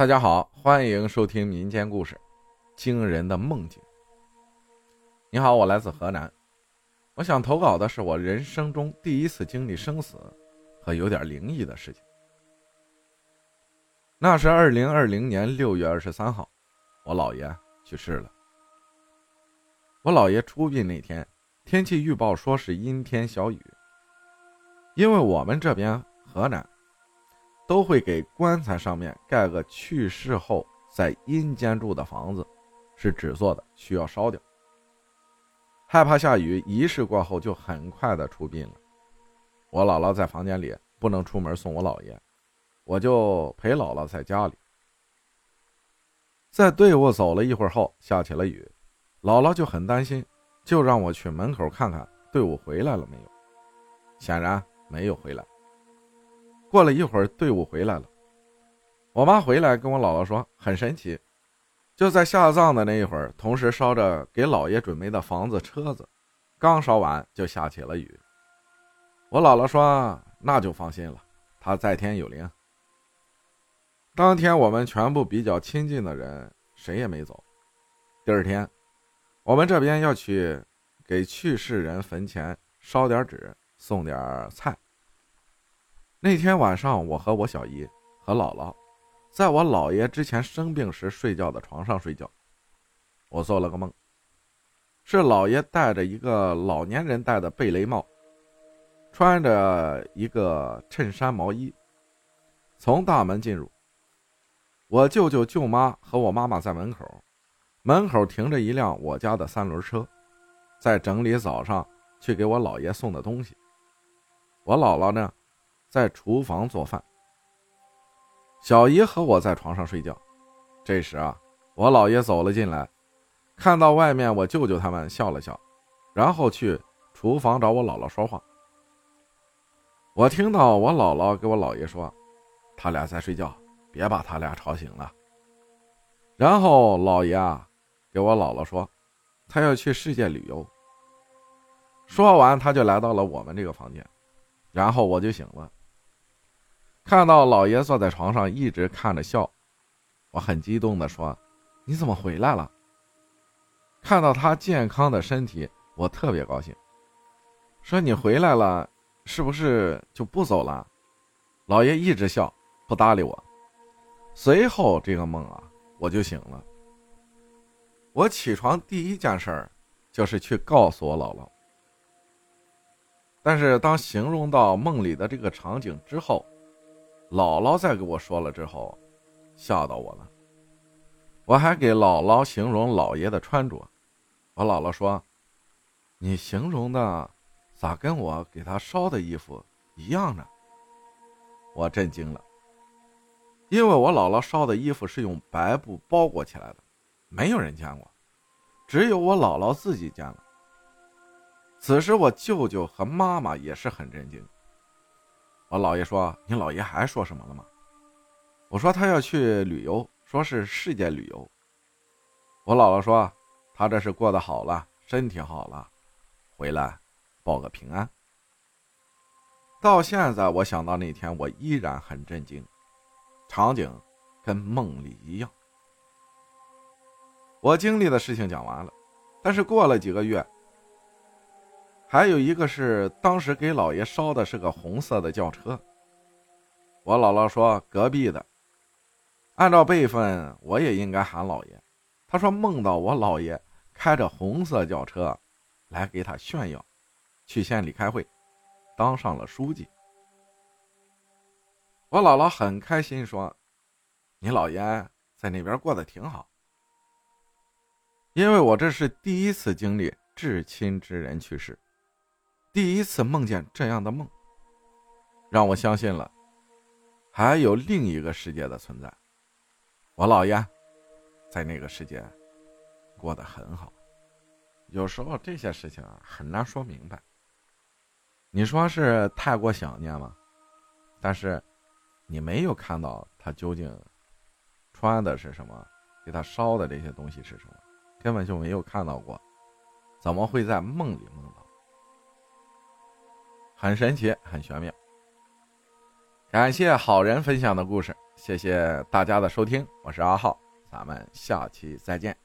大家好，欢迎收听民间故事《惊人的梦境》。你好，我来自河南，我想投稿的是我人生中第一次经历生死和有点灵异的事情。那是二零二零年六月二十三号，我姥爷去世了。我姥爷出殡那天，天气预报说是阴天小雨，因为我们这边河南。都会给棺材上面盖个去世后在阴间住的房子，是纸做的，需要烧掉。害怕下雨，仪式过后就很快的出殡了。我姥姥在房间里不能出门送我姥爷，我就陪姥姥在家里。在队伍走了一会儿后，下起了雨，姥姥就很担心，就让我去门口看看队伍回来了没有。显然没有回来。过了一会儿，队伍回来了。我妈回来跟我姥姥说，很神奇，就在下葬的那一会儿，同时烧着给姥爷准备的房子、车子，刚烧完就下起了雨。我姥姥说，那就放心了，他在天有灵。当天我们全部比较亲近的人谁也没走。第二天，我们这边要去给去世人坟前烧点纸，送点菜。那天晚上，我和我小姨和姥姥，在我姥爷之前生病时睡觉的床上睡觉。我做了个梦，是姥爷戴着一个老年人戴的贝雷帽，穿着一个衬衫毛衣，从大门进入。我舅舅舅妈和我妈妈在门口，门口停着一辆我家的三轮车，在整理早上去给我姥爷送的东西。我姥姥呢？在厨房做饭，小姨和我在床上睡觉。这时啊，我姥爷走了进来，看到外面我舅舅他们笑了笑，然后去厨房找我姥姥说话。我听到我姥姥给我姥爷说：“他俩在睡觉，别把他俩吵醒了。”然后姥爷啊，给我姥姥说：“他要去世界旅游。”说完，他就来到了我们这个房间，然后我就醒了。看到老爷坐在床上一直看着笑，我很激动的说：“你怎么回来了？”看到他健康的身体，我特别高兴，说：“你回来了，是不是就不走了？”老爷一直笑，不搭理我。随后这个梦啊，我就醒了。我起床第一件事儿就是去告诉我姥姥，但是当形容到梦里的这个场景之后。姥姥在给我说了之后，吓到我了。我还给姥姥形容姥爷的穿着，我姥姥说：“你形容的咋跟我给他烧的衣服一样呢？”我震惊了，因为我姥姥烧的衣服是用白布包裹起来的，没有人见过，只有我姥姥自己见了。此时，我舅舅和妈妈也是很震惊。我姥爷说：“你姥爷还说什么了吗？”我说：“他要去旅游，说是世界旅游。”我姥姥说：“他这是过得好了，身体好了，回来报个平安。”到现在，我想到那天，我依然很震惊，场景跟梦里一样。我经历的事情讲完了，但是过了几个月。还有一个是当时给老爷烧的是个红色的轿车。我姥姥说隔壁的，按照辈分我也应该喊老爷。他说梦到我姥爷开着红色轿车来给他炫耀，去县里开会，当上了书记。我姥姥很开心说：“你姥爷在那边过得挺好。”因为我这是第一次经历至亲之人去世。第一次梦见这样的梦，让我相信了还有另一个世界的存在。我姥爷在那个世界过得很好。有时候这些事情啊很难说明白。你说是太过想念吗？但是你没有看到他究竟穿的是什么，给他烧的这些东西是什么，根本就没有看到过，怎么会在梦里梦到？很神奇，很玄妙。感谢好人分享的故事，谢谢大家的收听，我是阿浩，咱们下期再见。